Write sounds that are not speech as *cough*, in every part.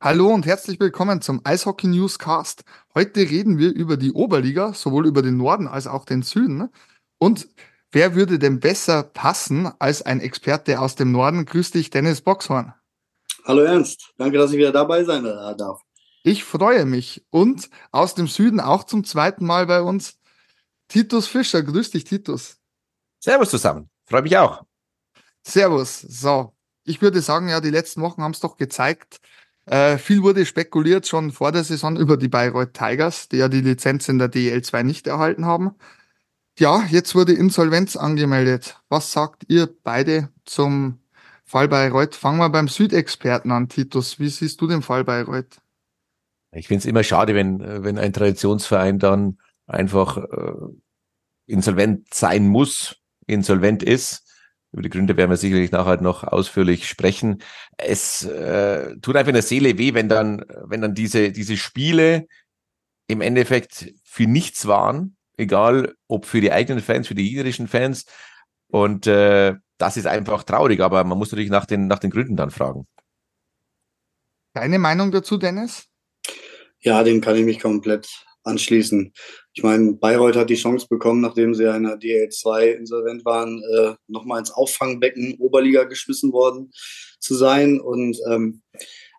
Hallo und herzlich willkommen zum Eishockey Newscast. Heute reden wir über die Oberliga, sowohl über den Norden als auch den Süden. Und wer würde denn besser passen als ein Experte aus dem Norden? Grüß dich, Dennis Boxhorn. Hallo Ernst, danke, dass ich wieder dabei sein darf. Ich freue mich. Und aus dem Süden auch zum zweiten Mal bei uns Titus Fischer. Grüß dich, Titus. Servus zusammen. Freue mich auch. Servus. So, ich würde sagen, ja, die letzten Wochen haben es doch gezeigt, äh, viel wurde spekuliert schon vor der Saison über die Bayreuth Tigers, die ja die Lizenz in der DL2 nicht erhalten haben. Ja, jetzt wurde Insolvenz angemeldet. Was sagt ihr beide zum Fall Bayreuth? Fangen wir beim Südexperten an, Titus. Wie siehst du den Fall Bayreuth? Ich finde es immer schade, wenn, wenn ein Traditionsverein dann einfach äh, insolvent sein muss, insolvent ist über die Gründe werden wir sicherlich nachher noch ausführlich sprechen. Es äh, tut einfach in der Seele weh, wenn dann, wenn dann diese, diese Spiele im Endeffekt für nichts waren, egal ob für die eigenen Fans, für die gegnerischen Fans. Und äh, das ist einfach traurig, aber man muss natürlich nach den, nach den Gründen dann fragen. Deine Meinung dazu, Dennis? Ja, dem kann ich mich komplett anschließen. Ich meine, Bayreuth hat die Chance bekommen, nachdem sie in der DL2 insolvent waren, äh, nochmal ins Auffangbecken Oberliga geschmissen worden zu sein. Und ähm,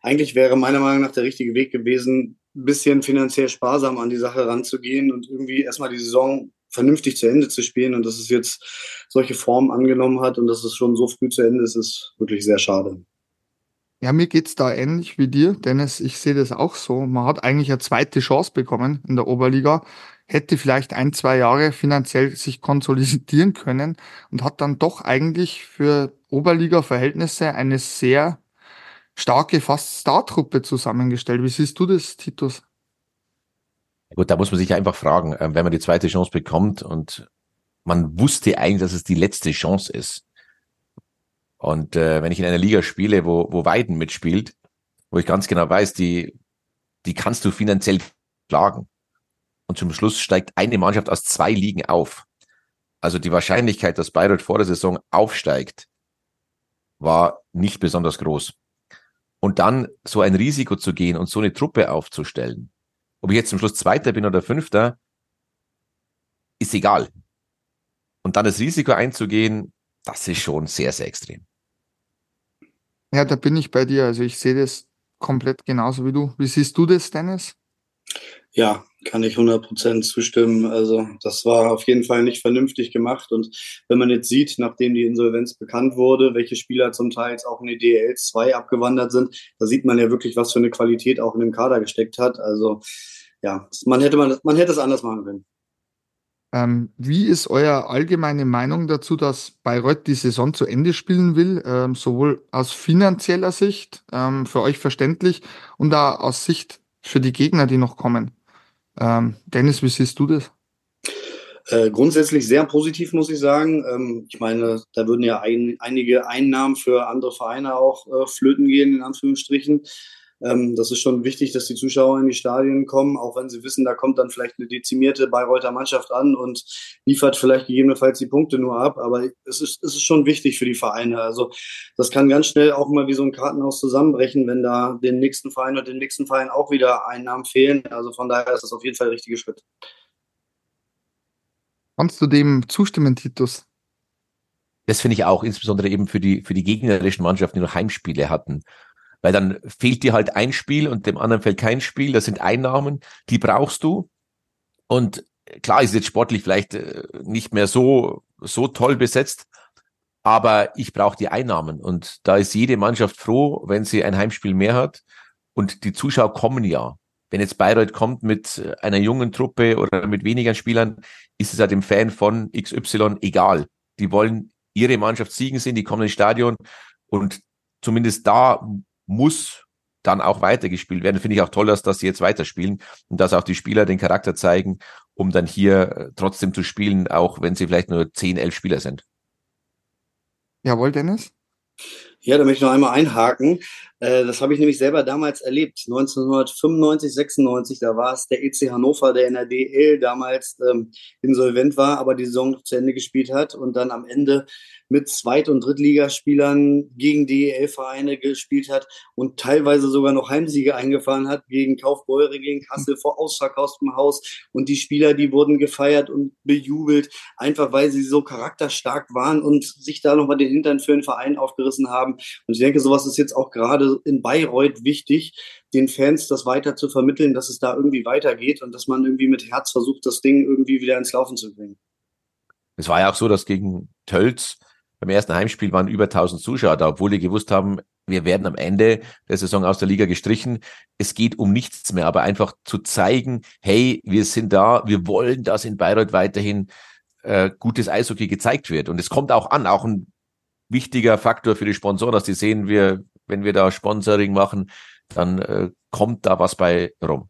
eigentlich wäre meiner Meinung nach der richtige Weg gewesen, ein bisschen finanziell sparsam an die Sache ranzugehen und irgendwie erstmal die Saison vernünftig zu Ende zu spielen. Und dass es jetzt solche Formen angenommen hat und dass es schon so früh zu Ende ist, ist wirklich sehr schade. Ja, mir geht's da ähnlich wie dir, Dennis. Ich sehe das auch so. Man hat eigentlich eine zweite Chance bekommen in der Oberliga, hätte vielleicht ein, zwei Jahre finanziell sich konsolidieren können und hat dann doch eigentlich für Oberliga-Verhältnisse eine sehr starke, fast Star-Truppe zusammengestellt. Wie siehst du das, Titus? Gut, da muss man sich einfach fragen, ähm, wenn man die zweite Chance bekommt und man wusste eigentlich, dass es die letzte Chance ist und äh, wenn ich in einer Liga spiele, wo, wo Weiden mitspielt, wo ich ganz genau weiß, die, die kannst du finanziell schlagen. Und zum Schluss steigt eine Mannschaft aus zwei Ligen auf. Also die Wahrscheinlichkeit, dass Bayreuth vor der Saison aufsteigt, war nicht besonders groß. Und dann so ein Risiko zu gehen und so eine Truppe aufzustellen, ob ich jetzt zum Schluss Zweiter bin oder Fünfter, ist egal. Und dann das Risiko einzugehen, das ist schon sehr, sehr extrem. Ja, da bin ich bei dir. Also ich sehe das komplett genauso wie du. Wie siehst du das, Dennis? Ja, kann ich 100% zustimmen. Also das war auf jeden Fall nicht vernünftig gemacht. Und wenn man jetzt sieht, nachdem die Insolvenz bekannt wurde, welche Spieler zum Teil auch in die DL 2 abgewandert sind, da sieht man ja wirklich, was für eine Qualität auch in dem Kader gesteckt hat. Also ja, man hätte, man, man hätte es anders machen können. Ähm, wie ist euer allgemeine Meinung dazu, dass Bayreuth die Saison zu Ende spielen will, ähm, sowohl aus finanzieller Sicht, ähm, für euch verständlich, und auch aus Sicht für die Gegner, die noch kommen? Ähm, Dennis, wie siehst du das? Äh, grundsätzlich sehr positiv, muss ich sagen. Ähm, ich meine, da würden ja ein, einige Einnahmen für andere Vereine auch äh, flöten gehen, in Anführungsstrichen. Ähm, das ist schon wichtig, dass die Zuschauer in die Stadien kommen, auch wenn sie wissen, da kommt dann vielleicht eine dezimierte Bayreuther Mannschaft an und liefert vielleicht gegebenenfalls die Punkte nur ab. Aber es ist, es ist schon wichtig für die Vereine. Also das kann ganz schnell auch mal wie so ein Kartenhaus zusammenbrechen, wenn da den nächsten Verein und den nächsten Verein auch wieder Einnahmen fehlen. Also von daher ist das auf jeden Fall der richtige Schritt. Kannst du dem zustimmen, Titus? Das finde ich auch, insbesondere eben für die, für die gegnerischen Mannschaften, die noch Heimspiele hatten weil dann fehlt dir halt ein Spiel und dem anderen fällt kein Spiel. Das sind Einnahmen, die brauchst du. Und klar ist jetzt sportlich vielleicht äh, nicht mehr so, so toll besetzt, aber ich brauche die Einnahmen. Und da ist jede Mannschaft froh, wenn sie ein Heimspiel mehr hat. Und die Zuschauer kommen ja. Wenn jetzt Bayreuth kommt mit einer jungen Truppe oder mit weniger Spielern, ist es ja dem Fan von XY egal. Die wollen ihre Mannschaft siegen sehen, die kommen ins Stadion und zumindest da muss dann auch weitergespielt werden. Finde ich auch toll, dass, dass sie jetzt weiterspielen und dass auch die Spieler den Charakter zeigen, um dann hier äh, trotzdem zu spielen, auch wenn sie vielleicht nur 10, 11 Spieler sind. Jawohl, Dennis? Ja, da möchte ich noch einmal einhaken. Äh, das habe ich nämlich selber damals erlebt. 1995, 96, da war es der EC Hannover, der in der DL damals ähm, insolvent war, aber die Saison zu Ende gespielt hat und dann am Ende mit Zweit- und Drittligaspielern gegen DEL-Vereine gespielt hat und teilweise sogar noch Heimsiege eingefahren hat gegen Kaufbeure, gegen Kassel vor ausverkauftem Haus. Und die Spieler, die wurden gefeiert und bejubelt, einfach weil sie so charakterstark waren und sich da nochmal den Hintern für den Verein aufgerissen haben. Und ich denke, sowas ist jetzt auch gerade in Bayreuth wichtig, den Fans das weiter zu vermitteln, dass es da irgendwie weitergeht und dass man irgendwie mit Herz versucht, das Ding irgendwie wieder ins Laufen zu bringen. Es war ja auch so, dass gegen Tölz beim ersten Heimspiel waren über 1000 Zuschauer da, obwohl die gewusst haben, wir werden am Ende der Saison aus der Liga gestrichen. Es geht um nichts mehr, aber einfach zu zeigen, hey, wir sind da, wir wollen, dass in Bayreuth weiterhin äh, gutes Eishockey gezeigt wird. Und es kommt auch an, auch ein wichtiger Faktor für die Sponsoren, dass die sehen, wir, wenn wir da Sponsoring machen, dann äh, kommt da was bei rum.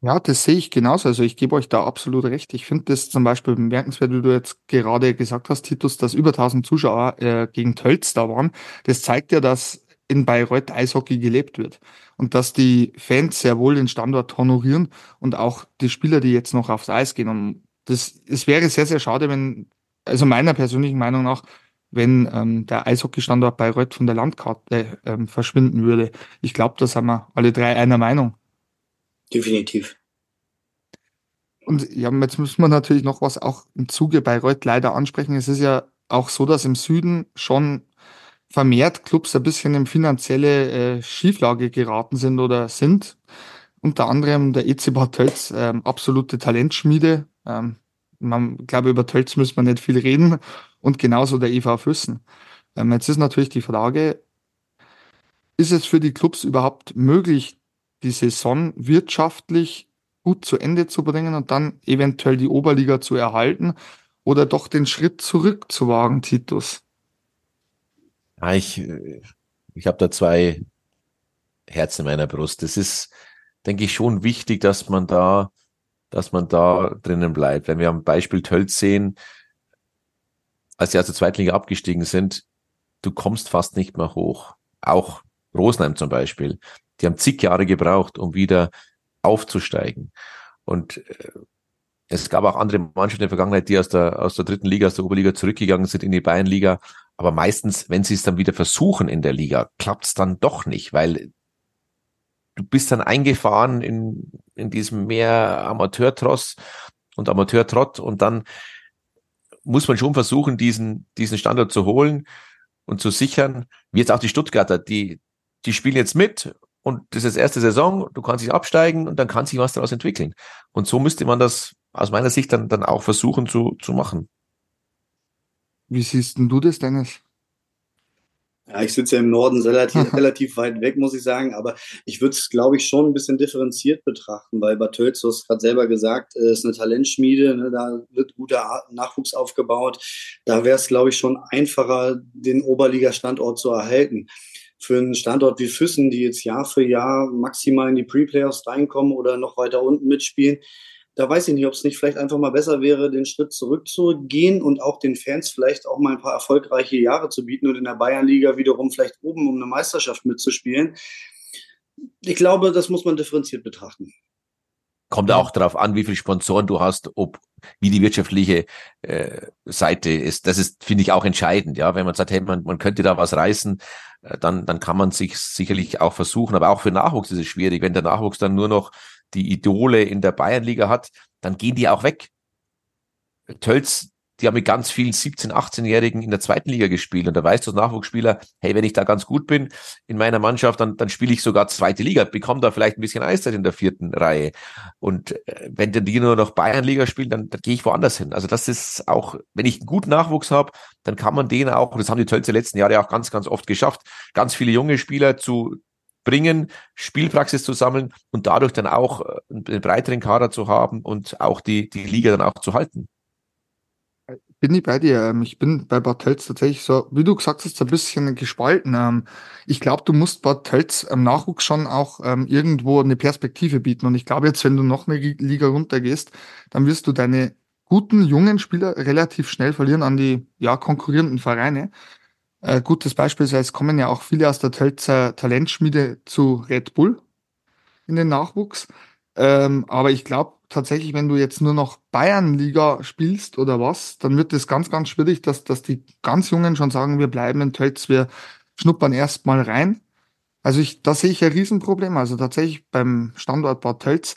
Ja, das sehe ich genauso. Also ich gebe euch da absolut recht. Ich finde das zum Beispiel bemerkenswert, wie du jetzt gerade gesagt hast, Titus, dass über 1000 Zuschauer äh, gegen Tölz da waren. Das zeigt ja, dass in Bayreuth Eishockey gelebt wird und dass die Fans sehr wohl den Standort honorieren und auch die Spieler, die jetzt noch aufs Eis gehen. Und das, es wäre sehr, sehr schade, wenn, also meiner persönlichen Meinung nach, wenn ähm, der Eishockey-Standort Bayreuth von der Landkarte ähm, verschwinden würde. Ich glaube, da sind wir alle drei einer Meinung. Definitiv. Und ja, jetzt müssen wir natürlich noch was auch im Zuge Bayreuth leider ansprechen. Es ist ja auch so, dass im Süden schon vermehrt Clubs ein bisschen in finanzielle äh, Schieflage geraten sind oder sind. Unter anderem der EC Bad Tölz, ähm, absolute Talentschmiede. Ähm, man glaube, über Tölz müssen wir nicht viel reden. Und genauso der EV Füssen. Ähm, jetzt ist natürlich die Frage, ist es für die Clubs überhaupt möglich, die Saison wirtschaftlich gut zu Ende zu bringen und dann eventuell die Oberliga zu erhalten oder doch den Schritt zurück zu wagen, Titus? Ja, ich ich habe da zwei Herzen in meiner Brust. Das ist, denke ich, schon wichtig, dass man da, dass man da drinnen bleibt. Wenn wir am Beispiel Tölz sehen, als sie aus der zweiten Liga abgestiegen sind, du kommst fast nicht mehr hoch. Auch Rosenheim zum Beispiel. Die haben zig Jahre gebraucht, um wieder aufzusteigen. Und äh, es gab auch andere Mannschaften in der Vergangenheit, die aus der, aus der dritten Liga, aus der Oberliga zurückgegangen sind in die Bayernliga. Aber meistens, wenn sie es dann wieder versuchen in der Liga, klappt es dann doch nicht, weil du bist dann eingefahren in, in diesem mehr Amateurtross und Amateurtrott und dann muss man schon versuchen, diesen, diesen Standard zu holen und zu sichern. Wie jetzt auch die Stuttgarter, die, die spielen jetzt mit und das ist erste Saison, du kannst dich absteigen und dann kann sich was daraus entwickeln. Und so müsste man das aus meiner Sicht dann, dann auch versuchen zu, zu machen. Wie siehst denn du das, Dennis? Ja, ich sitze ja im Norden *laughs* relativ, relativ weit weg, muss ich sagen, aber ich würde es, glaube ich, schon ein bisschen differenziert betrachten, weil Bad Tölz, du hast gerade selber gesagt, äh, ist eine Talentschmiede, ne, da wird guter Nachwuchs aufgebaut. Da wäre es, glaube ich, schon einfacher, den Oberliga-Standort zu erhalten für einen Standort wie Füssen, die jetzt Jahr für Jahr maximal in die Pre-Playoffs reinkommen oder noch weiter unten mitspielen, da weiß ich nicht, ob es nicht vielleicht einfach mal besser wäre, den Schritt zurückzugehen und auch den Fans vielleicht auch mal ein paar erfolgreiche Jahre zu bieten und in der Bayernliga wiederum vielleicht oben um eine Meisterschaft mitzuspielen. Ich glaube, das muss man differenziert betrachten. Kommt auch darauf an, wie viele Sponsoren du hast, ob wie die wirtschaftliche äh, Seite ist. Das ist, finde ich, auch entscheidend. Ja, wenn man sagt, hey, man, man könnte da was reißen, äh, dann, dann kann man sich sicherlich auch versuchen. Aber auch für Nachwuchs ist es schwierig. Wenn der Nachwuchs dann nur noch die Idole in der Bayernliga hat, dann gehen die auch weg. Tölz die haben mit ganz vielen 17-, 18-Jährigen in der zweiten Liga gespielt. Und da weißt du als Nachwuchsspieler, hey, wenn ich da ganz gut bin in meiner Mannschaft, dann, dann spiele ich sogar zweite Liga, bekomme da vielleicht ein bisschen Eiszeit in der vierten Reihe. Und äh, wenn dann die nur noch Bayernliga spielen, dann, dann gehe ich woanders hin. Also das ist auch, wenn ich einen guten Nachwuchs habe, dann kann man den auch, und das haben die Tölzer letzten Jahre auch ganz, ganz oft geschafft, ganz viele junge Spieler zu bringen, Spielpraxis zu sammeln und dadurch dann auch äh, einen breiteren Kader zu haben und auch die, die Liga dann auch zu halten bin ich bei dir. Ähm, ich bin bei Bad Tölz tatsächlich so, wie du gesagt hast, ein bisschen gespalten. Ähm, ich glaube, du musst Bad Tölz im Nachwuchs schon auch ähm, irgendwo eine Perspektive bieten. Und ich glaube jetzt, wenn du noch eine Liga runtergehst, dann wirst du deine guten, jungen Spieler relativ schnell verlieren an die ja, konkurrierenden Vereine. Äh, gutes Beispiel ist, es kommen ja auch viele aus der Tölzer Talentschmiede zu Red Bull in den Nachwuchs. Ähm, aber ich glaube tatsächlich, wenn du jetzt nur noch Bayernliga spielst oder was, dann wird es ganz, ganz schwierig, dass, dass die ganz Jungen schon sagen, wir bleiben in Tölz, wir schnuppern erstmal rein. Also ich, da sehe ich ein Riesenproblem. Also tatsächlich beim Standort Bad Tölz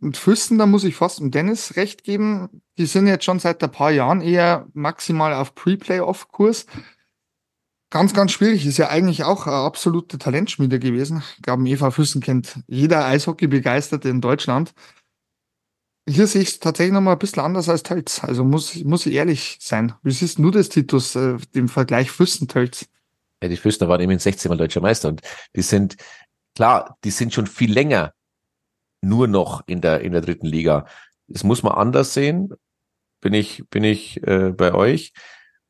und Füssen, da muss ich fast dem Dennis recht geben. Die sind jetzt schon seit ein paar Jahren eher maximal auf Pre-Playoff-Kurs. Ganz, ganz schwierig. Ist ja eigentlich auch eine absolute Talentschmiede gewesen. Ich glaube, Eva Füssen kennt jeder Eishockey-Begeisterte in Deutschland. Hier sehe ich es tatsächlich nochmal ein bisschen anders als Tölz. Also muss, muss ich ehrlich sein. Wie siehst du das, Titus, äh, dem Vergleich Füssen-Tölz? Ja, die Füßner waren immerhin 16 Mal deutscher Meister und die sind, klar, die sind schon viel länger nur noch in der, in der dritten Liga. Das muss man anders sehen. Bin ich, bin ich äh, bei euch.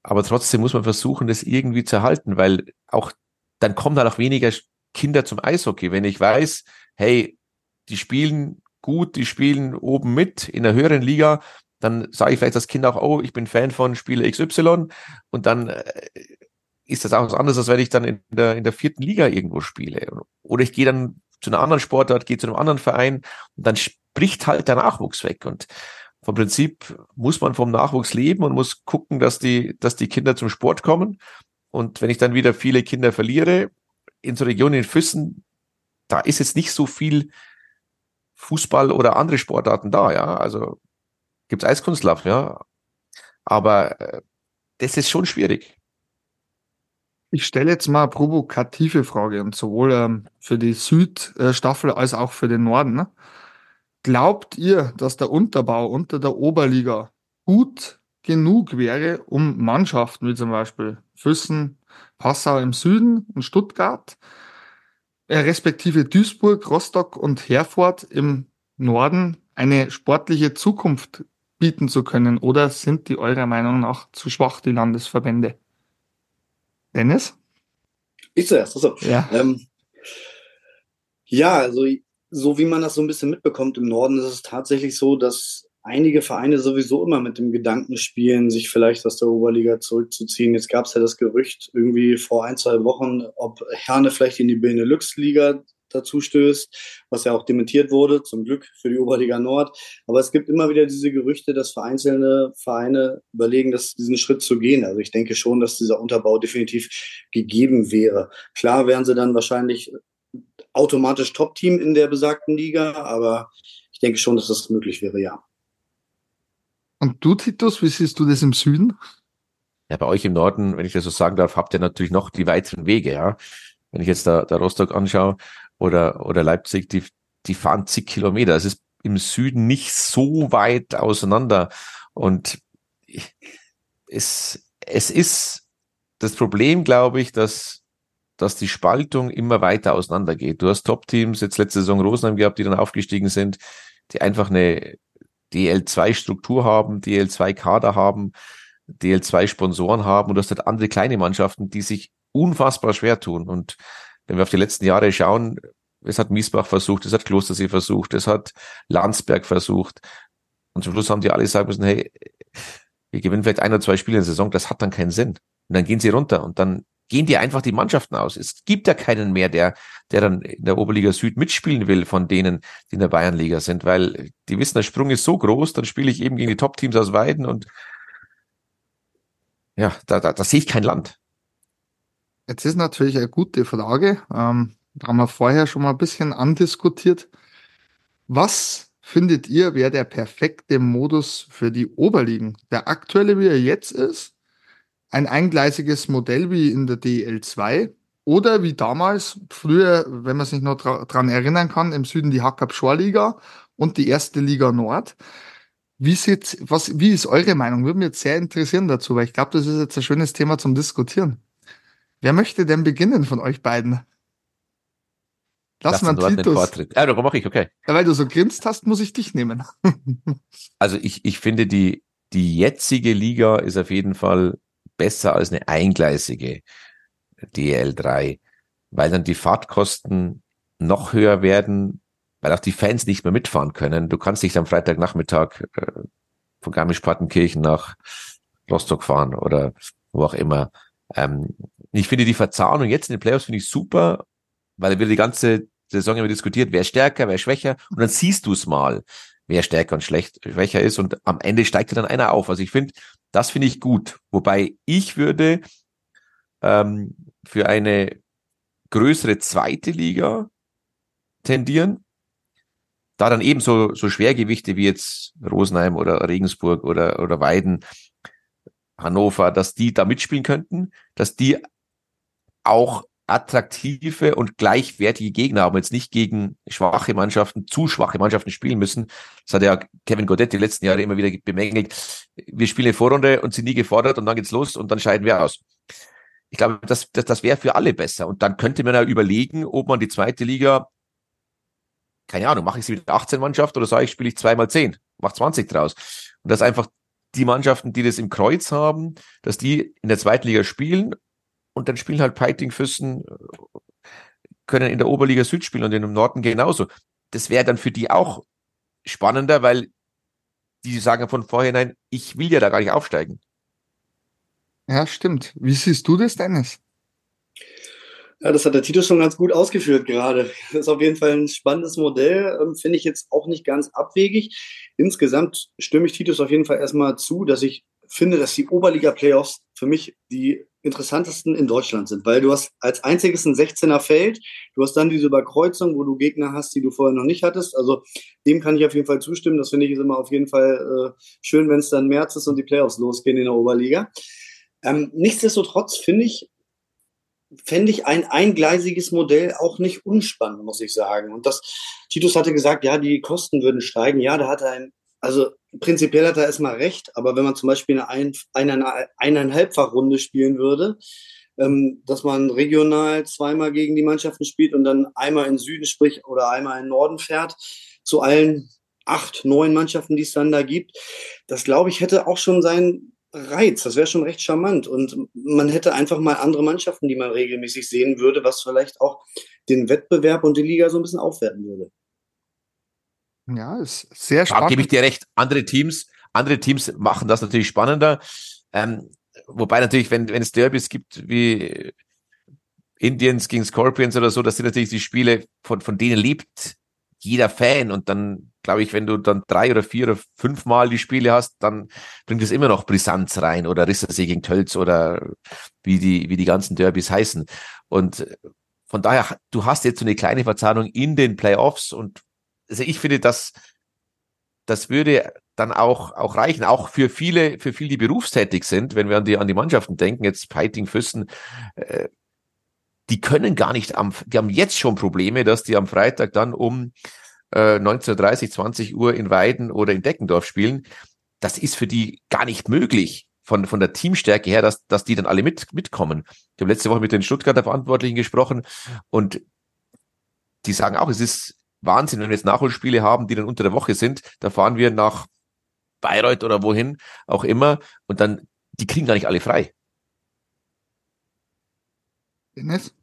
Aber trotzdem muss man versuchen, das irgendwie zu erhalten, weil auch dann kommen dann auch weniger Kinder zum Eishockey. Wenn ich weiß, hey, die spielen gut, die spielen oben mit in der höheren Liga, dann sage ich vielleicht das Kind auch, oh, ich bin Fan von Spieler XY und dann äh, ist das auch was anderes, als wenn ich dann in der, in der vierten Liga irgendwo spiele. Oder ich gehe dann zu einer anderen Sportart, gehe zu einem anderen Verein und dann spricht halt der Nachwuchs weg. Und vom Prinzip muss man vom Nachwuchs leben und muss gucken, dass die, dass die Kinder zum Sport kommen. Und wenn ich dann wieder viele Kinder verliere, in so Regionen in Füssen, da ist jetzt nicht so viel Fußball oder andere Sportarten da, ja. Also gibt's Eiskunstlauf, ja. Aber äh, das ist schon schwierig. Ich stelle jetzt mal eine provokative Frage und sowohl ähm, für die Südstaffel als auch für den Norden. Ne? Glaubt ihr, dass der Unterbau unter der Oberliga gut genug wäre, um Mannschaften wie zum Beispiel Füssen, Passau im Süden und Stuttgart, äh, respektive Duisburg, Rostock und Herford im Norden eine sportliche Zukunft bieten zu können? Oder sind die eurer Meinung nach zu schwach, die Landesverbände? Dennis? Ich zuerst, achso. Ja. Ähm, ja, also so wie man das so ein bisschen mitbekommt im Norden, ist es tatsächlich so, dass einige Vereine sowieso immer mit dem Gedanken spielen, sich vielleicht aus der Oberliga zurückzuziehen. Jetzt gab es ja das Gerücht irgendwie vor ein, zwei Wochen, ob Herne vielleicht in die Benelux-Liga dazu stößt, was ja auch dementiert wurde, zum Glück für die Oberliga Nord. Aber es gibt immer wieder diese Gerüchte, dass vereinzelte Vereine überlegen, das, diesen Schritt zu gehen. Also ich denke schon, dass dieser Unterbau definitiv gegeben wäre. Klar wären sie dann wahrscheinlich automatisch Top-Team in der besagten Liga, aber ich denke schon, dass das möglich wäre, ja. Und du, Titus, wie siehst du das im Süden? Ja, bei euch im Norden, wenn ich das so sagen darf, habt ihr natürlich noch die weiteren Wege, ja. Wenn ich jetzt da, da Rostock anschaue, oder, oder Leipzig, die, die fahren zig Kilometer. Es ist im Süden nicht so weit auseinander. Und es, es ist das Problem, glaube ich, dass, dass die Spaltung immer weiter auseinander geht. Du hast Top-Teams, jetzt letzte Saison Rosenheim gehabt, die dann aufgestiegen sind, die einfach eine DL2-Struktur haben, DL2-Kader haben, DL2-Sponsoren haben und du hast halt andere kleine Mannschaften, die sich unfassbar schwer tun. Und wenn wir auf die letzten Jahre schauen, es hat Miesbach versucht, es hat Klostersee versucht, es hat Landsberg versucht. Und zum Schluss haben die alle sagen müssen, hey, wir gewinnen vielleicht ein oder zwei Spiele in der Saison, das hat dann keinen Sinn. Und dann gehen sie runter und dann gehen die einfach die Mannschaften aus. Es gibt ja keinen mehr, der, der dann in der Oberliga Süd mitspielen will von denen, die in der Bayernliga sind, weil die wissen, der Sprung ist so groß, dann spiele ich eben gegen die Top-Teams aus Weiden und ja, da, da, da sehe ich kein Land. Jetzt ist natürlich eine gute Frage. Ähm, haben wir vorher schon mal ein bisschen andiskutiert. Was findet ihr, wäre der perfekte Modus für die Oberligen? Der aktuelle, wie er jetzt ist? Ein eingleisiges Modell wie in der DL2? Oder wie damals, früher, wenn man sich noch dran erinnern kann, im Süden die Hackab Liga und die erste Liga Nord. Wie sieht, was, wie ist eure Meinung? Würde mich jetzt sehr interessieren dazu, weil ich glaube, das ist jetzt ein schönes Thema zum Diskutieren. Wer möchte denn beginnen von euch beiden? Lass, Lass mal Titus. Vortritt. Ja, darum mache ich, okay. Ja, weil du so grinst hast, muss ich dich nehmen. also ich, ich finde, die, die jetzige Liga ist auf jeden Fall besser als eine eingleisige DL3, weil dann die Fahrtkosten noch höher werden, weil auch die Fans nicht mehr mitfahren können. Du kannst nicht am Freitagnachmittag äh, von Garmisch-Partenkirchen nach Rostock fahren oder wo auch immer. Ähm, Ich finde die Verzahnung jetzt in den Playoffs finde ich super, weil wir die ganze Saison immer diskutiert, wer stärker, wer schwächer. Und dann siehst du es mal, wer stärker und schlecht, schwächer ist. Und am Ende steigt dann einer auf. Also ich finde, das finde ich gut. Wobei ich würde ähm, für eine größere zweite Liga tendieren. Da dann ebenso so Schwergewichte wie jetzt Rosenheim oder Regensburg oder, oder Weiden, Hannover, dass die da mitspielen könnten, dass die auch attraktive und gleichwertige Gegner haben, jetzt nicht gegen schwache Mannschaften, zu schwache Mannschaften spielen müssen. Das hat ja Kevin Godet die letzten Jahre immer wieder bemängelt. Wir spielen eine Vorrunde und sind nie gefordert und dann geht's los und dann scheiden wir aus. Ich glaube, das, das, das wäre für alle besser. Und dann könnte man ja überlegen, ob man die zweite Liga, keine Ahnung, mache ich sie mit 18 Mannschaft oder sage ich, spiele ich zweimal 10, mach 20 draus. Und dass einfach die Mannschaften, die das im Kreuz haben, dass die in der zweiten Liga spielen und dann spielen halt Piting Füssen, können in der Oberliga Süd spielen und in dem Norden genauso. Das wäre dann für die auch spannender, weil die sagen von vorhinein, ich will ja da gar nicht aufsteigen. Ja, stimmt. Wie siehst du das, Dennis? Ja, das hat der Tito schon ganz gut ausgeführt gerade. Das ist auf jeden Fall ein spannendes Modell, ähm, finde ich jetzt auch nicht ganz abwegig. Insgesamt stimme ich Titus auf jeden Fall erstmal zu, dass ich finde, dass die Oberliga-Playoffs für mich die interessantesten in Deutschland sind, weil du hast als einziges ein 16er Feld, du hast dann diese Überkreuzung, wo du Gegner hast, die du vorher noch nicht hattest. Also dem kann ich auf jeden Fall zustimmen. Das finde ich ist immer auf jeden Fall äh, schön, wenn es dann März ist und die Playoffs losgehen in der Oberliga. Ähm, nichtsdestotrotz finde ich, fände ich ein eingleisiges Modell auch nicht unspannend, muss ich sagen. Und das, Titus hatte gesagt, ja, die Kosten würden steigen. Ja, da hat er ein, also prinzipiell hat er erstmal recht, aber wenn man zum Beispiel eine, ein, eine eineinhalbfach-Runde spielen würde, ähm, dass man regional zweimal gegen die Mannschaften spielt und dann einmal in Süden, sprich, oder einmal in Norden fährt, zu allen acht, neun Mannschaften, die es dann da gibt, das glaube ich hätte auch schon seinen Reiz. Das wäre schon recht charmant. Und man hätte einfach mal andere Mannschaften, die man regelmäßig sehen würde, was vielleicht auch den Wettbewerb und die Liga so ein bisschen aufwerten würde. Ja, ist sehr spannend. Da gebe ich dir recht. Andere Teams, andere Teams machen das natürlich spannender. Ähm, wobei natürlich, wenn, wenn es Derbys gibt wie Indians gegen Scorpions oder so, das sind natürlich die Spiele, von, von denen lebt jeder Fan. Und dann, glaube ich, wenn du dann drei oder vier oder fünf Mal die Spiele hast, dann bringt es immer noch Brisanz rein oder Rissersee gegen Tölz oder wie die, wie die ganzen Derbys heißen. Und von daher, du hast jetzt so eine kleine Verzahnung in den Playoffs und also ich finde, das, das würde dann auch, auch reichen, auch für viele, für viele, die berufstätig sind, wenn wir an die, an die Mannschaften denken, jetzt Piting, Füssen, äh, die können gar nicht am, die haben jetzt schon Probleme, dass die am Freitag dann um äh, 19.30, 20 Uhr in Weiden oder in Deckendorf spielen. Das ist für die gar nicht möglich von, von der Teamstärke her, dass, dass die dann alle mit, mitkommen. Ich habe letzte Woche mit den Stuttgarter Verantwortlichen gesprochen und die sagen auch, es ist Wahnsinn, wenn wir jetzt Nachholspiele haben, die dann unter der Woche sind, da fahren wir nach Bayreuth oder wohin auch immer und dann, die kriegen gar nicht alle frei. Dennis?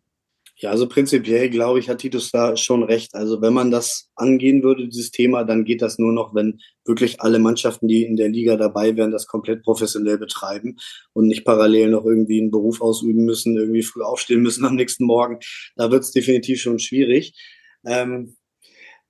Ja, also prinzipiell glaube ich, hat Titus da schon recht. Also wenn man das angehen würde, dieses Thema, dann geht das nur noch, wenn wirklich alle Mannschaften, die in der Liga dabei wären, das komplett professionell betreiben und nicht parallel noch irgendwie einen Beruf ausüben müssen, irgendwie früh aufstehen müssen am nächsten Morgen. Da wird es definitiv schon schwierig. Ähm,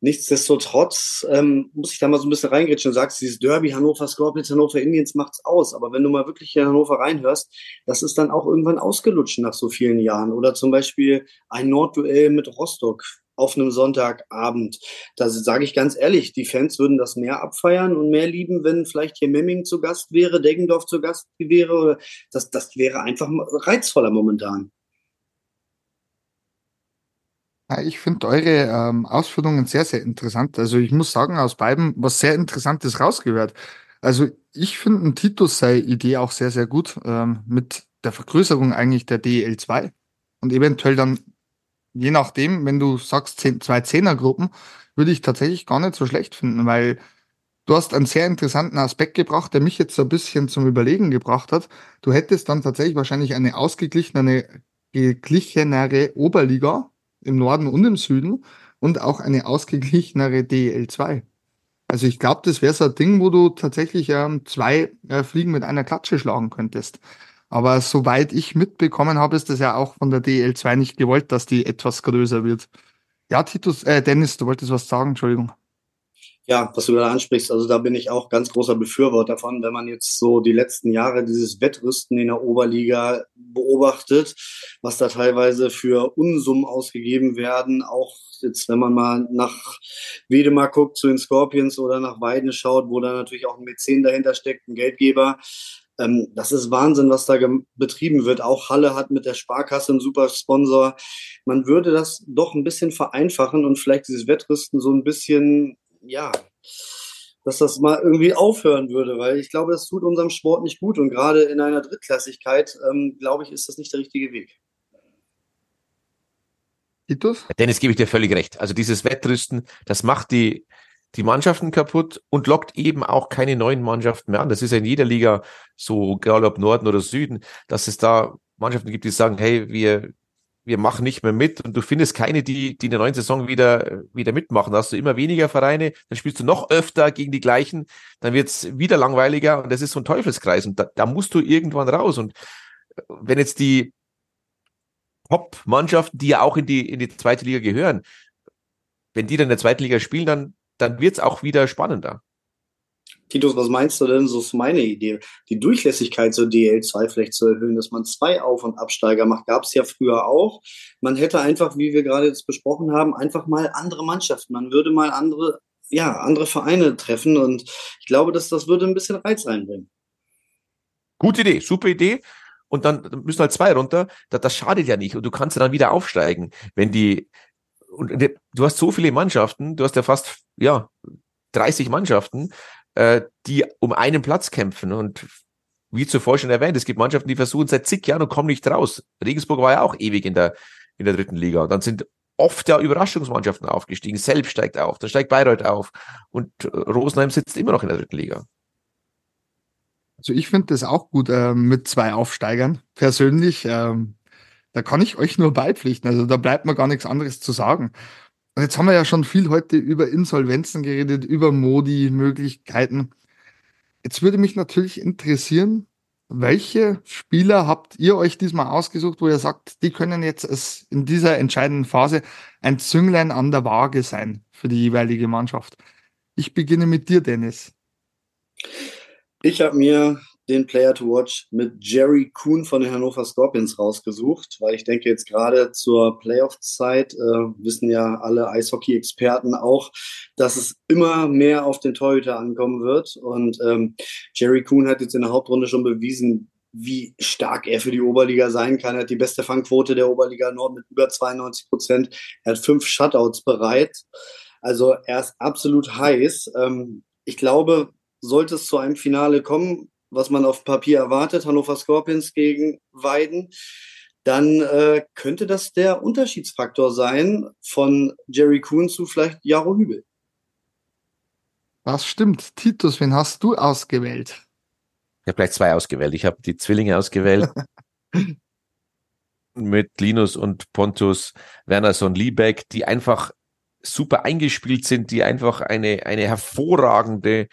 Nichtsdestotrotz ähm, muss ich da mal so ein bisschen reingritschen und sagst, dieses Derby Hannover Scorpions, Hannover Indians macht's aus. Aber wenn du mal wirklich in Hannover reinhörst, das ist dann auch irgendwann ausgelutscht nach so vielen Jahren. Oder zum Beispiel ein Nordduell mit Rostock auf einem Sonntagabend. Da sage ich ganz ehrlich, die Fans würden das mehr abfeiern und mehr lieben, wenn vielleicht hier Memming zu Gast wäre, Deggendorf zu Gast wäre. Das, das wäre einfach reizvoller momentan. Ja, ich finde eure ähm, Ausführungen sehr, sehr interessant. Also ich muss sagen, aus beiden was sehr Interessantes rausgehört. Also ich finde Titus sei Idee auch sehr, sehr gut ähm, mit der Vergrößerung eigentlich der DL2 und eventuell dann, je nachdem, wenn du sagst zehn, zwei Zehnergruppen, würde ich tatsächlich gar nicht so schlecht finden, weil du hast einen sehr interessanten Aspekt gebracht, der mich jetzt so ein bisschen zum Überlegen gebracht hat. Du hättest dann tatsächlich wahrscheinlich eine ausgeglichenere, geglichenere Oberliga im Norden und im Süden und auch eine ausgeglichenere DL2. Also ich glaube, das wäre so ein Ding, wo du tatsächlich ähm, zwei äh, Fliegen mit einer Klatsche schlagen könntest. Aber soweit ich mitbekommen habe, ist das ja auch von der DL2 nicht gewollt, dass die etwas größer wird. Ja, Titus, äh, Dennis, du wolltest was sagen, Entschuldigung. Ja, was du da ansprichst, also da bin ich auch ganz großer Befürworter von, wenn man jetzt so die letzten Jahre dieses Wettrüsten in der Oberliga beobachtet, was da teilweise für Unsummen ausgegeben werden, auch jetzt, wenn man mal nach Wiedemar guckt, zu den Scorpions oder nach Weiden schaut, wo da natürlich auch ein Mäzen dahinter steckt, ein Geldgeber. Ähm, das ist Wahnsinn, was da betrieben wird. Auch Halle hat mit der Sparkasse einen super Sponsor. Man würde das doch ein bisschen vereinfachen und vielleicht dieses Wettrüsten so ein bisschen ja, dass das mal irgendwie aufhören würde, weil ich glaube, das tut unserem Sport nicht gut und gerade in einer Drittklassigkeit, ähm, glaube ich, ist das nicht der richtige Weg. Titus? Dennis, gebe ich dir völlig recht. Also dieses Wettrüsten, das macht die, die Mannschaften kaputt und lockt eben auch keine neuen Mannschaften mehr an. Das ist ja in jeder Liga so, egal ob Norden oder Süden, dass es da Mannschaften gibt, die sagen, hey, wir, wir machen nicht mehr mit und du findest keine, die, die in der neuen Saison wieder, wieder mitmachen. Da hast du immer weniger Vereine, dann spielst du noch öfter gegen die gleichen, dann wird's wieder langweiliger und das ist so ein Teufelskreis und da, da musst du irgendwann raus. Und äh, wenn jetzt die Top-Mannschaften, die ja auch in die, in die zweite Liga gehören, wenn die dann in der zweiten Liga spielen, dann, dann wird's auch wieder spannender. Titus, was meinst du denn? So ist meine Idee. Die Durchlässigkeit zur DL2 vielleicht zu erhöhen, dass man zwei Auf- und Absteiger macht, gab es ja früher auch. Man hätte einfach, wie wir gerade jetzt besprochen haben, einfach mal andere Mannschaften. Man würde mal andere, ja, andere Vereine treffen und ich glaube, dass das würde ein bisschen Reiz reinbringen. Gute Idee, super Idee. Und dann müssen halt zwei runter. Das, das schadet ja nicht. Und du kannst ja dann wieder aufsteigen, wenn die, und du hast so viele Mannschaften, du hast ja fast, ja, 30 Mannschaften äh, die um einen Platz kämpfen. Und wie zuvor schon erwähnt, es gibt Mannschaften, die versuchen seit zig Jahren und kommen nicht raus. Regensburg war ja auch ewig in der, in der dritten Liga. Und dann sind oft ja Überraschungsmannschaften aufgestiegen. Selbst steigt auf, dann steigt Bayreuth auf. Und äh, Rosenheim sitzt immer noch in der dritten Liga. Also ich finde das auch gut äh, mit zwei Aufsteigern. Persönlich, ähm, da kann ich euch nur beipflichten. Also da bleibt mir gar nichts anderes zu sagen. Und jetzt haben wir ja schon viel heute über Insolvenzen geredet, über Modi-Möglichkeiten. Jetzt würde mich natürlich interessieren, welche Spieler habt ihr euch diesmal ausgesucht, wo ihr sagt, die können jetzt in dieser entscheidenden Phase ein Zünglein an der Waage sein für die jeweilige Mannschaft? Ich beginne mit dir, Dennis. Ich habe mir den Player to Watch mit Jerry Kuhn von den Hannover Scorpions rausgesucht, weil ich denke jetzt gerade zur Playoff-Zeit äh, wissen ja alle Eishockey-Experten auch, dass es immer mehr auf den Torhüter ankommen wird. Und ähm, Jerry Kuhn hat jetzt in der Hauptrunde schon bewiesen, wie stark er für die Oberliga sein kann. Er hat die beste Fangquote der Oberliga Nord mit über 92 Prozent. Er hat fünf Shutouts bereit. Also er ist absolut heiß. Ähm, ich glaube, sollte es zu einem Finale kommen, was man auf Papier erwartet, Hannover Scorpions gegen Weiden, dann äh, könnte das der Unterschiedsfaktor sein von Jerry Kuhn zu vielleicht Jaro Hübel. Das stimmt. Titus, wen hast du ausgewählt? Ich habe gleich zwei ausgewählt. Ich habe die Zwillinge ausgewählt. *laughs* mit Linus und Pontus Wernerson Liebeck, die einfach super eingespielt sind, die einfach eine, eine hervorragende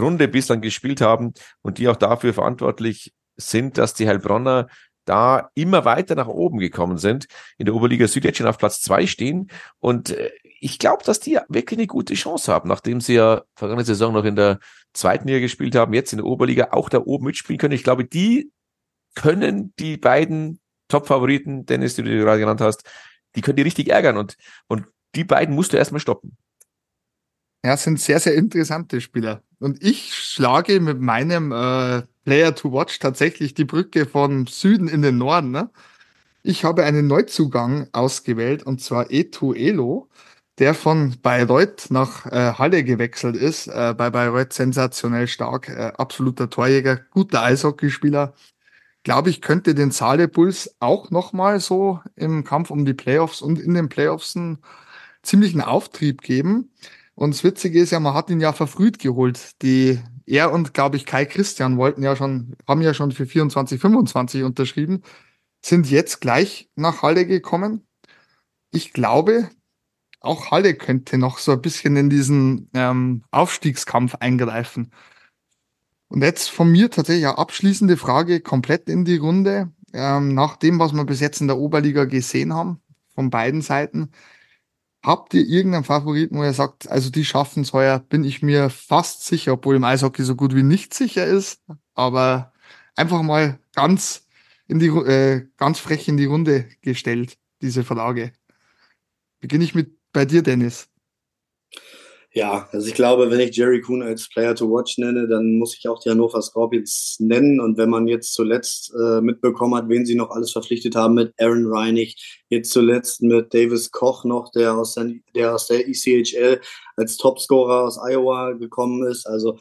Runde bislang gespielt haben und die auch dafür verantwortlich sind, dass die Heilbronner da immer weiter nach oben gekommen sind. In der Oberliga Süd jetzt schon auf Platz zwei stehen. Und äh, ich glaube, dass die wirklich eine gute Chance haben, nachdem sie ja vergangene Saison noch in der zweiten Liga gespielt haben, jetzt in der Oberliga auch da oben mitspielen können. Ich glaube, die können die beiden Top-Favoriten, Dennis, die du gerade genannt hast, die können die richtig ärgern und, und die beiden musst du erstmal stoppen. Ja, sind sehr, sehr interessante Spieler. Und ich schlage mit meinem äh, Player to Watch tatsächlich die Brücke von Süden in den Norden. Ne? Ich habe einen Neuzugang ausgewählt und zwar Etu Elo, der von Bayreuth nach äh, Halle gewechselt ist. Äh, bei Bayreuth sensationell stark, äh, absoluter Torjäger, guter Eishockeyspieler. Glaube ich, könnte den Saale Bulls auch nochmal so im Kampf um die Playoffs und in den Playoffs einen ziemlichen Auftrieb geben. Und das Witzige ist ja, man hat ihn ja verfrüht geholt. Die, er und, glaube ich, Kai Christian wollten ja schon, haben ja schon für 24, 25 unterschrieben, sind jetzt gleich nach Halle gekommen. Ich glaube, auch Halle könnte noch so ein bisschen in diesen ähm, Aufstiegskampf eingreifen. Und jetzt von mir tatsächlich eine abschließende Frage komplett in die Runde. Ähm, nach dem, was wir bis jetzt in der Oberliga gesehen haben, von beiden Seiten, habt ihr irgendeinen Favoriten, wo ihr sagt, also die schaffen es heuer, bin ich mir fast sicher, obwohl im Eishockey so gut wie nicht sicher ist, aber einfach mal ganz in die, äh, ganz frech in die Runde gestellt, diese Frage. Beginne ich mit bei dir, Dennis. Ja, also ich glaube, wenn ich Jerry Kuhn als Player to Watch nenne, dann muss ich auch die Hannover Scorpions nennen. Und wenn man jetzt zuletzt äh, mitbekommen hat, wen sie noch alles verpflichtet haben mit Aaron Reinig, jetzt zuletzt mit Davis Koch noch, der aus der, der, aus der ECHL als Topscorer aus Iowa gekommen ist. Also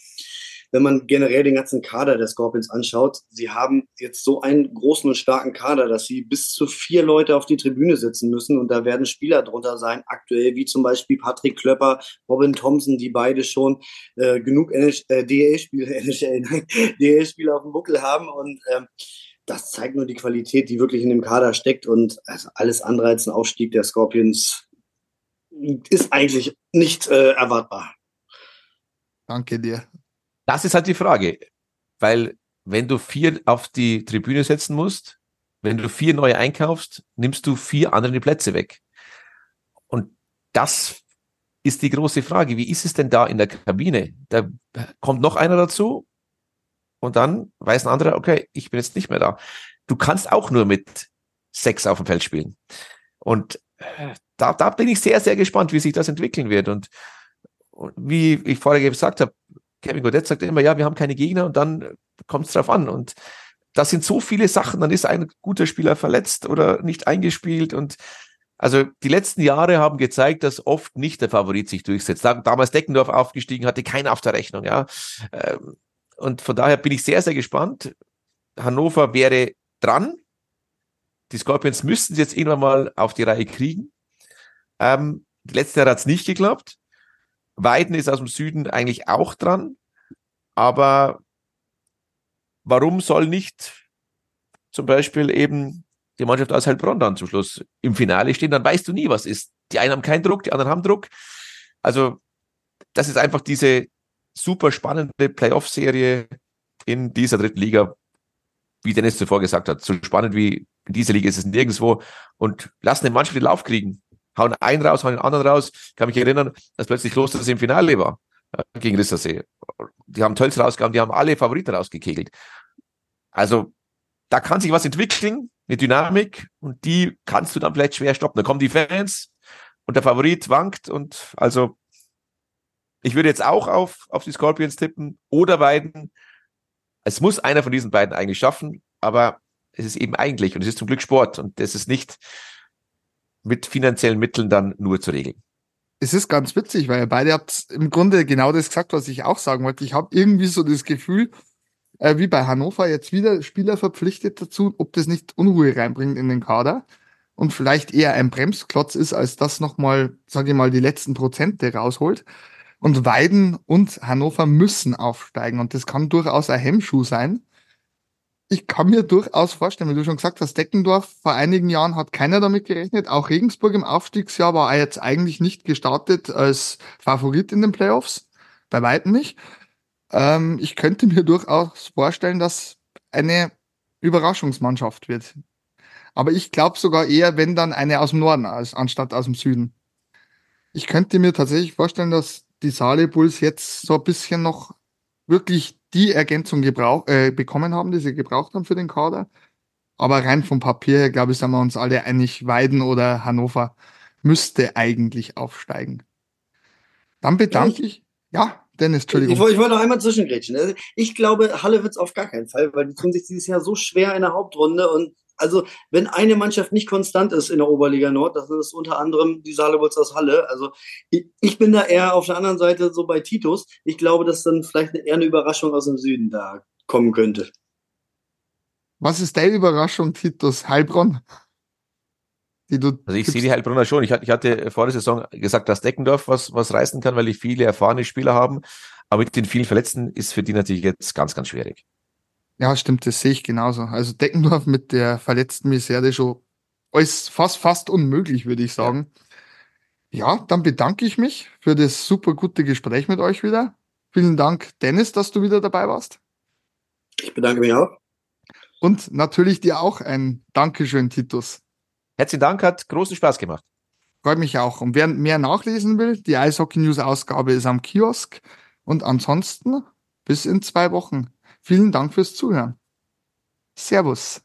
wenn man generell den ganzen Kader der Scorpions anschaut, sie haben jetzt so einen großen und starken Kader, dass sie bis zu vier Leute auf die Tribüne sitzen müssen und da werden Spieler drunter sein, aktuell wie zum Beispiel Patrick Klöpper, Robin Thompson, die beide schon äh, genug äh, DL-Spiele, *laughs* DL-Spiele auf dem Buckel haben und ähm, das zeigt nur die Qualität, die wirklich in dem Kader steckt und also alles andere als ein Aufstieg der Scorpions ist eigentlich nicht äh, erwartbar. Danke dir. Das ist halt die Frage. Weil wenn du vier auf die Tribüne setzen musst, wenn du vier neue einkaufst, nimmst du vier andere die Plätze weg. Und das ist die große Frage. Wie ist es denn da in der Kabine? Da kommt noch einer dazu und dann weiß ein anderer, okay, ich bin jetzt nicht mehr da. Du kannst auch nur mit sechs auf dem Feld spielen. Und äh, da, da bin ich sehr, sehr gespannt, wie sich das entwickeln wird. Und, und wie ich vorher gesagt habe, Kevin Godet sagt immer, ja, wir haben keine Gegner und dann kommt es drauf an. Und das sind so viele Sachen, dann ist ein guter Spieler verletzt oder nicht eingespielt und also die letzten Jahre haben gezeigt, dass oft nicht der Favorit sich durchsetzt. Damals Deckendorf aufgestiegen, hatte keiner auf der Rechnung, ja. Ähm, und von daher bin ich sehr, sehr gespannt. Hannover wäre dran. Die Scorpions müssten es jetzt irgendwann mal auf die Reihe kriegen. Ähm, letztes Jahr hat es nicht geklappt. Weiden ist aus dem Süden eigentlich auch dran. Aber warum soll nicht zum Beispiel eben die Mannschaft aus Heilbronn dann zum Schluss im Finale stehen? Dann weißt du nie, was ist. Die einen haben keinen Druck, die anderen haben Druck. Also, das ist einfach diese super spannende Playoff-Serie in dieser dritten Liga, wie Dennis zuvor gesagt hat. So spannend wie in dieser Liga ist es nirgendwo. Und lassen den Mannschaft den Lauf kriegen hauen einen raus, hauen den anderen raus. Ich kann mich erinnern, dass plötzlich Kloster im Finale war äh, gegen Rissersee. Die haben Tölz rausgehauen, die haben alle Favoriten rausgekegelt. Also da kann sich was entwickeln, eine Dynamik und die kannst du dann vielleicht schwer stoppen. Dann kommen die Fans und der Favorit wankt und also ich würde jetzt auch auf, auf die Scorpions tippen oder beiden. Es muss einer von diesen beiden eigentlich schaffen, aber es ist eben eigentlich und es ist zum Glück Sport und das ist nicht mit finanziellen Mitteln dann nur zu regeln. Es ist ganz witzig, weil ihr beide habt im Grunde genau das gesagt, was ich auch sagen wollte. Ich habe irgendwie so das Gefühl, äh, wie bei Hannover jetzt wieder Spieler verpflichtet dazu, ob das nicht Unruhe reinbringt in den Kader und vielleicht eher ein Bremsklotz ist, als das nochmal, sage ich mal, die letzten Prozente rausholt. Und Weiden und Hannover müssen aufsteigen und das kann durchaus ein Hemmschuh sein ich kann mir durchaus vorstellen, wie du schon gesagt hast, Deckendorf vor einigen Jahren hat keiner damit gerechnet. Auch Regensburg im Aufstiegsjahr war er jetzt eigentlich nicht gestartet als Favorit in den Playoffs. Bei weitem nicht. Ähm, ich könnte mir durchaus vorstellen, dass eine Überraschungsmannschaft wird. Aber ich glaube sogar eher, wenn dann eine aus dem Norden als anstatt aus dem Süden. Ich könnte mir tatsächlich vorstellen, dass die Saale Bulls jetzt so ein bisschen noch wirklich die Ergänzung gebrauch, äh, bekommen haben, die sie gebraucht haben für den Kader. Aber rein vom Papier her, glaube ich, sind wir uns alle einig, Weiden oder Hannover müsste eigentlich aufsteigen. Dann bedanke ich, ja, Dennis, Entschuldigung. Ich, ich wollte noch einmal zwischengrätschen. Also ich glaube, Halle wird es auf gar keinen Fall, weil die tun sich dieses Jahr so schwer in der Hauptrunde und also wenn eine Mannschaft nicht konstant ist in der Oberliga Nord, das ist unter anderem die Saarlewurz aus Halle. Also ich, ich, bin da eher auf der anderen Seite so bei Titus. Ich glaube, dass dann vielleicht eher eine Überraschung aus dem Süden da kommen könnte. Was ist deine Überraschung, Titus? Heilbronn? also ich sehe die Heilbronner schon. Ich, ich hatte vor der Saison gesagt, dass Deckendorf was, was reißen kann, weil die viele erfahrene Spieler haben. Aber mit den vielen Verletzten ist für die natürlich jetzt ganz, ganz schwierig. Ja, stimmt, das sehe ich genauso. Also Deckendorf mit der verletzten Misere schon alles fast, fast unmöglich, würde ich sagen. Ja. ja, dann bedanke ich mich für das super gute Gespräch mit euch wieder. Vielen Dank, Dennis, dass du wieder dabei warst. Ich bedanke mich auch. Und natürlich dir auch ein Dankeschön, Titus. Herzlichen Dank, hat großen Spaß gemacht. Freut mich auch. Und wer mehr nachlesen will, die Eishockey News Ausgabe ist am Kiosk. Und ansonsten bis in zwei Wochen. Vielen Dank fürs Zuhören. Servus.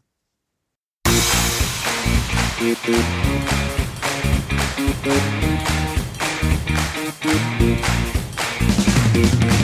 You.